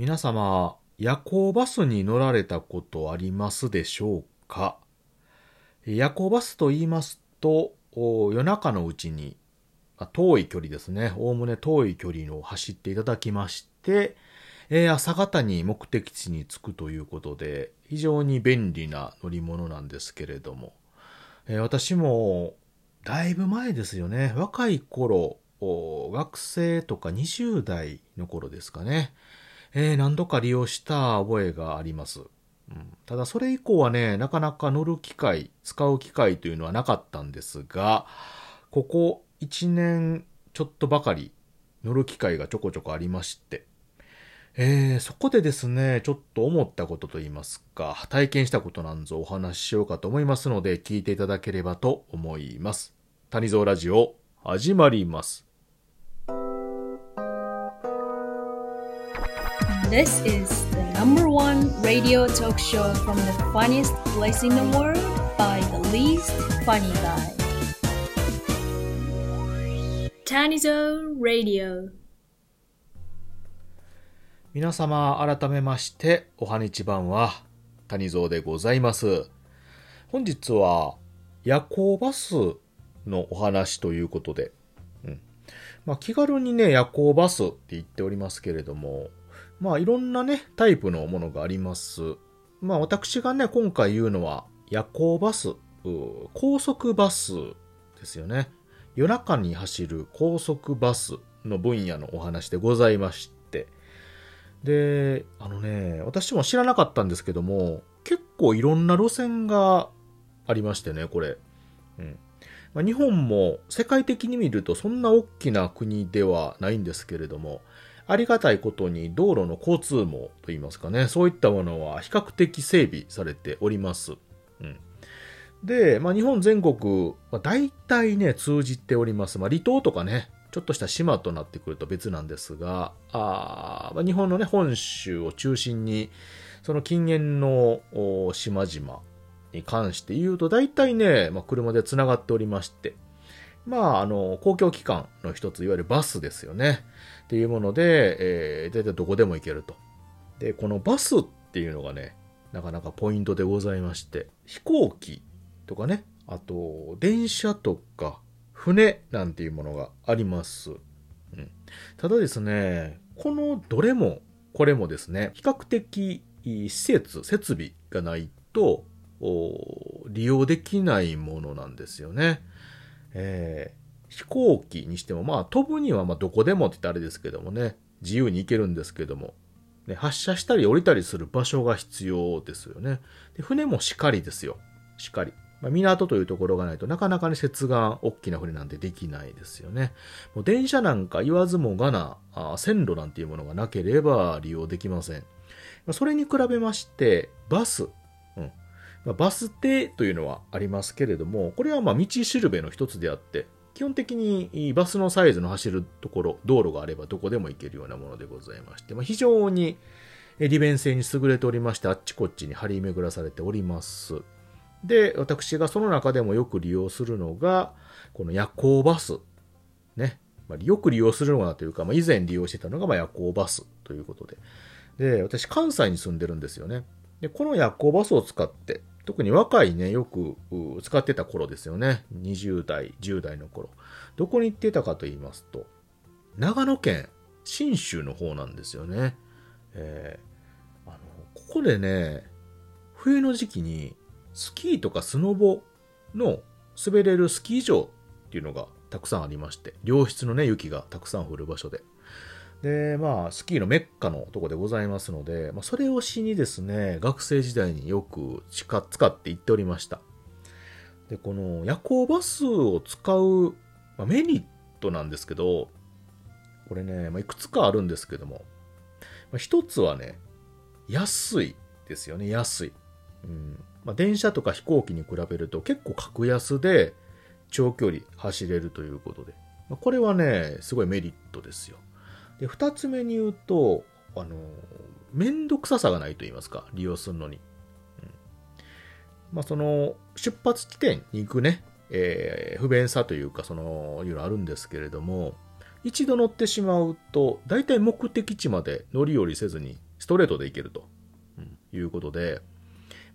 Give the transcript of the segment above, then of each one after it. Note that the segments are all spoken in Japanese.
皆様、夜行バスに乗られたことありますでしょうか？夜行バスと言いますと、夜中のうちに、遠い距離ですね。おおむね遠い距離を走っていただきまして、え、朝方に目的地に着くということで、非常に便利な乗り物なんですけれども、え、私も、だいぶ前ですよね。若い頃、学生とか20代の頃ですかね。えー、何度か利用した覚えがあります。うん、ただそれ以降はね、なかなか乗る機会、使う機会というのはなかったんですが、ここ1年ちょっとばかり乗る機会がちょこちょこありまして、えー、そこでですね、ちょっと思ったことといいますか、体験したことなんぞお話ししようかと思いますので、聞いていただければと思います。谷蔵ラジオ、始まります。This is the number one radio talk show from the funniest place in the world by the least funny guy. Tanizo Radio 皆様改めましておはにちばんは谷蔵でございます本日は夜行バスのお話ということで、うんまあ、気軽にね夜行バスって言っておりますけれどもまあいろんなねタイプのものがあります。まあ私がね今回言うのは夜行バス高速バスですよね。夜中に走る高速バスの分野のお話でございまして。で、あのね、私も知らなかったんですけども、結構いろんな路線がありましてね、これ。うん。まあ、日本も世界的に見るとそんな大きな国ではないんですけれども、ありがたいことに道路の交通網といいますかね、そういったものは比較的整備されております。うん、で、まあ、日本全国、まあ、大体ね、通じております。まあ、離島とかね、ちょっとした島となってくると別なんですが、あま日本のね、本州を中心に、その近縁の島々に関して言うと、大体ね、まあ、車で繋がっておりまして、まあ、あの、公共機関の一つ、いわゆるバスですよね。っていうもので、えー、大体どこでも行けると。で、このバスっていうのがね、なかなかポイントでございまして、飛行機とかね、あと、電車とか、船なんていうものがあります。うん、ただですね、このどれもこれもですね、比較的施設、設備がないと利用できないものなんですよね。えー、飛行機にしても、まあ飛ぶにはまどこでもって言ったらあれですけどもね、自由に行けるんですけども、ね、発射したり降りたりする場所が必要ですよね。で船もしかりですよ。しかり。まあ、港というところがないとなかなかね、接岸、大きな船なんてできないですよね。もう電車なんか言わずもがな、あ線路なんていうものがなければ利用できません。それに比べまして、バス、バス停というのはありますけれども、これはま道しるべの一つであって、基本的にバスのサイズの走るところ、道路があればどこでも行けるようなものでございまして、まあ、非常に利便性に優れておりまして、あっちこっちに張り巡らされております。で、私がその中でもよく利用するのが、この夜行バス。ね。まあ、よく利用するのがというか、まあ、以前利用してたのがま夜行バスということで。で、私関西に住んでるんですよね。で、この夜行バスを使って、特に若いね、よく使ってた頃ですよね。20代、10代の頃。どこに行ってたかと言いますと、長野県信州の方なんですよね。えー、あの、ここでね、冬の時期にスキーとかスノボの滑れるスキー場っていうのがたくさんありまして、良質のね、雪がたくさん降る場所で。で、まあ、スキーのメッカのとこでございますので、まあ、それをしにですね、学生時代によく使って行っておりました。で、この夜行バスを使う、まあ、メリットなんですけど、これね、まあ、いくつかあるんですけども、まあ、一つはね、安いですよね、安い。うん、まあ、電車とか飛行機に比べると結構格安で長距離走れるということで、まあ、これはね、すごいメリットですよ。で、二つ目に言うと、あの、めんどくささがないと言いますか、利用するのに。うん、まあ、その、出発地点に行くね、えー、不便さというか、その、いうのあるんですけれども、一度乗ってしまうと、大体目的地まで乗り降りせずにストレートで行けると、うんいうことで、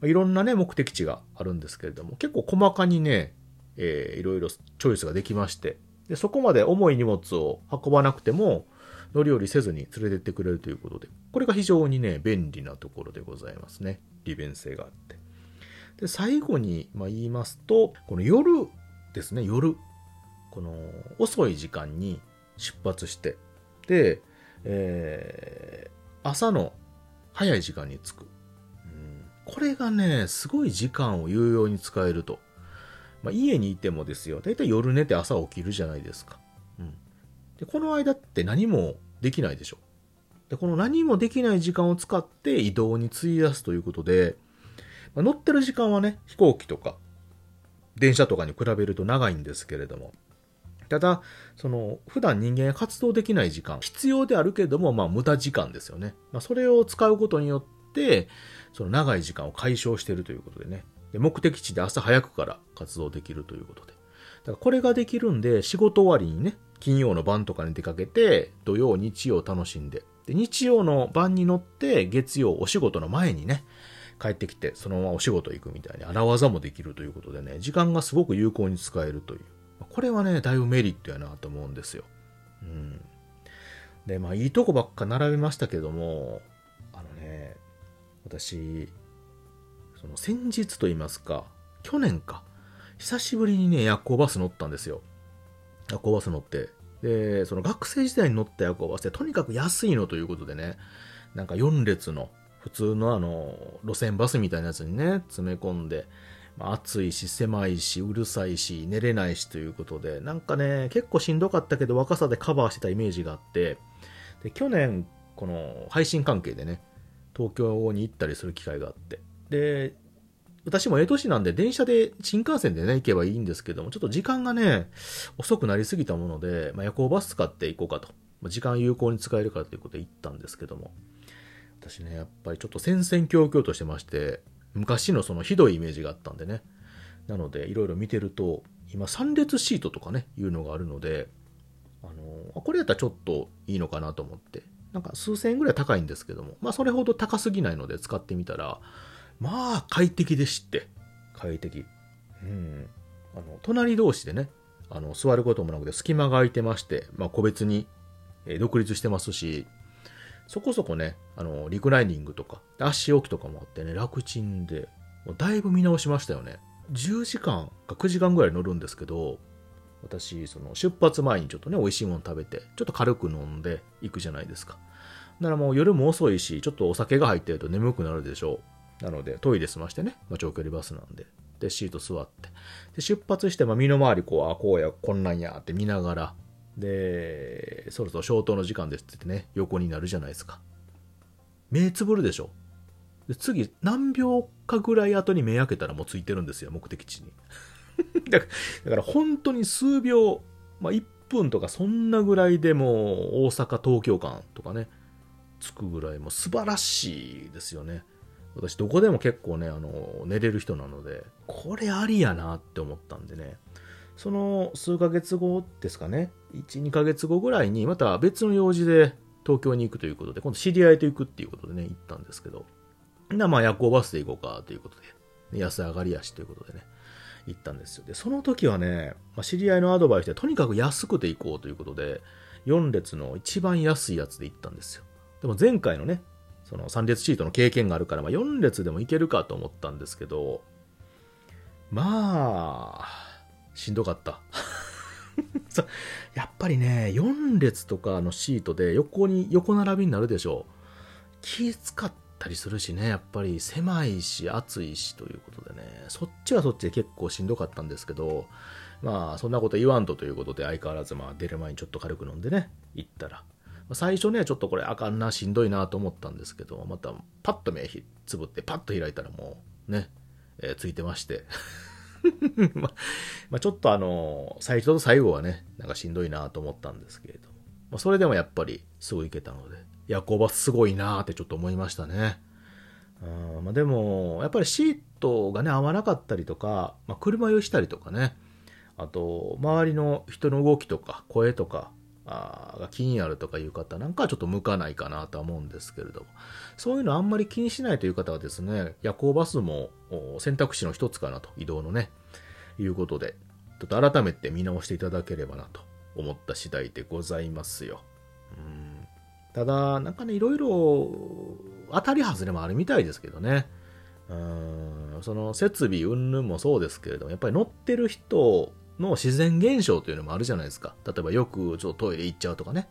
まあいろんなね、目的地があるんですけれども、結構細かにね、えーいろいろチョイスができまして、で、そこまで重い荷物を運ばなくても、乗り降りせずに連れてってくれるということで、これが非常にね、便利なところでございますね。利便性があって。で、最後に、まあ、言いますと、この夜ですね、夜。この遅い時間に出発して、で、えー朝の早い時間に着く。うんこれがね、すごい時間を有用に使えると。まあ、家にいてもですよ、だいたい夜寝て朝起きるじゃないですか。でこの間って何もできないでしょ。でこの何もできない時間を使って移動に費やすということで、まあ乗ってる時間はね、飛行機とか、電車とかに比べると長いんですけれども、ただ、その、普段人間が活動できない時間、必要であるけれども、まあ、無駄時間ですよね。まあ、それを使うことによって、その長い時間を解消しているということでね。で目的地で朝早くから活動できるということで。だからこれができるんで、仕事終わりにね、金曜の晩とかに出かけて、土曜、日曜楽しんで、で、日曜の晩に乗って、月曜お仕事の前にね、帰ってきて、そのままお仕事行くみたいに、荒技もできるということでね、時間がすごく有効に使えるという。これはね、だいぶメリットやなと思うんですよ。うん。で、まあ、いいとこばっか並べましたけども、あのね、私、その先日と言いますか、去年か、久しぶりにね、夜行バス乗ったんですよ。夜行バス乗って。で、その学生時代に乗った夜行バスってとにかく安いのということでね、なんか4列の普通のあの、路線バスみたいなやつにね、詰め込んで、まあ暑いし、狭いし、うるさいし、寝れないしということで、なんかね、結構しんどかったけど若さでカバーしてたイメージがあって、で、去年、この配信関係でね、東京に行ったりする機会があって、で、私もええ年なんで電車で新幹線でね、行けばいいんですけども、ちょっと時間がね、遅くなりすぎたもので、まあ、夜行バス使って行こうかと。まあ時間有効に使えるかということで行ったんですけども、私ね、やっぱりちょっと戦々恐々としてまして、昔のそのひどいイメージがあったんでね。なので、いろいろ見てると、今3列シートとかね、いうのがあるので、あのあこれやったらちょっといいのかなと思って、なんか数千円ぐらい高いんですけども、まあそれほど高すぎないので使ってみたら、まあ快適でして、快適。うん。あの、隣同士でね、あの、座ることもなくて隙間が空いてまして、まあ個別に、え独立してますし、そこそこね、あの、リクライニングとか、足置きとかもあってね、楽ちんで、もうだいぶ見直しましたよね。10時間か9時間ぐらい乗るんですけど、私、その出発前にちょっとね、美味しいもの食べて、ちょっと軽く飲んで行くじゃないですか。だからもう夜も遅いし、ちょっとお酒が入ってると眠くなるでしょう。なので、トイレ済ましてね、まあ、長距離バスなんで。で、シート座って。で、出発して、まあ、身の回りこう、あ、こうや、こんなんやって見ながら、で、そろそろ消灯の時間ですって言ってね、横になるじゃないですか。目つぶるでしょ。で、次、何秒かぐらい後に目開けたらもうついてるんですよ、目的地に。だから、から本当に数秒、まあ、1分とかそんなぐらいでもう大阪、東京間とかね、着くぐらいもう素晴らしいですよね。私どこでも結構ね、あの、寝れる人なので、これありやなって思ったんでね。その数ヶ月後ですかね、1、2ヶ月後ぐらいにまた別の用事で東京に行くということで、今度知り合いと行くっていうことでね、行ったんですけど、なまあ夜行バスで行こうかということで、安上がりやしということでね、行ったんですよ。で、その時はね、まあ、知り合いのアドバイスでとにかく安くて行こうということで、4列の一番安いやつで行ったんですよ。でも前回のね、その3列シートの経験があるから、まあ、4列でもいけるかと思ったんですけど、まあ、しんどかった。やっぱりね、4列とかのシートで横に、横並びになるでしょう。気使ったりするしね、やっぱり狭いし暑いしということでね、そっちはそっちで結構しんどかったんですけど、まあそんなこと言わんとということで相変わらずまあ出る前にちょっと軽く飲んでね、行ったら。最初ね、ちょっとこれあかんな、しんどいなと思ったんですけど、またパッと目つぶってパッと開いたらもうね、えーついてまして。ままあちょっとあの、最初と最後はね、なんかしんどいなと思ったんですけれども、まあ、それでもやっぱりすぐ行けたので、夜行バスすごいなってちょっと思いましたね。うんまあ、でも、やっぱりシートがね、合わなかったりとか、まあ、車酔いしたりとかね、あと、周りの人の動きとか、声とか、あが気になるとかいう方なんかはちょっと向かないかなとは思うんですけれども、そういうのあんまり気にしないという方はですね、夜行バスも選択肢の一つかなと、移動のね、いうことで、ちょっと改めて見直していただければなと思った次第でございますよ。うんただ、なんかね、いろいろ当たり外れもあるみたいですけどね。うんその設備云々もそうですけれども、やっぱり乗ってる人の自然現象というのもあるじゃないですか。例えばよくちょっとトイレ行っちゃうとかね、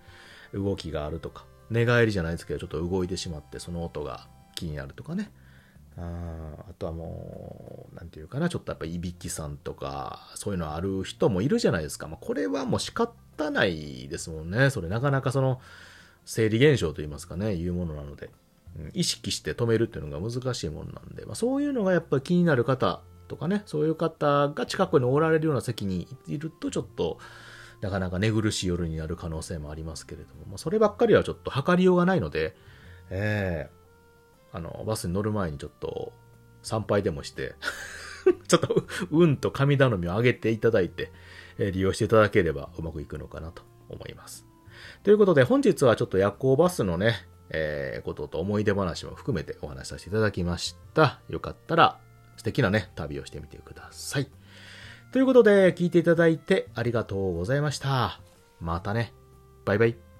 動きがあるとか、寝返りじゃないですけど、ちょっと動いてしまってその音が気になるとかね。ああとはもう、なんていうかな、ちょっとやっぱいびきさんとか、そういうのある人もいるじゃないですか。まあ、これはもう仕方ないですもんね。それなかなかその、生理現象といいますかね、いうものなので、うん意識して止めるっていうのが難しいものなんで、まあ、そういうのがやっぱ気になる方とかね、そういう方が近くにおられるような席にいると、ちょっと、なかなか寝苦しい夜になる可能性もありますけれども、まあ、そればっかりはちょっと測りようがないので、ええあの、バスに乗る前にちょっと参拝でもして、ちょっと運と神頼みを上げていただいて、えー利用していただければうまくいくのかなと思います。ということで本日はちょっと夜行バスのね、えーことと思い出話も含めてお話しさせていただきました。よかったら素敵なね、旅をしてみてください。ということで聞いていただいてありがとうございました。またね。バイバイ。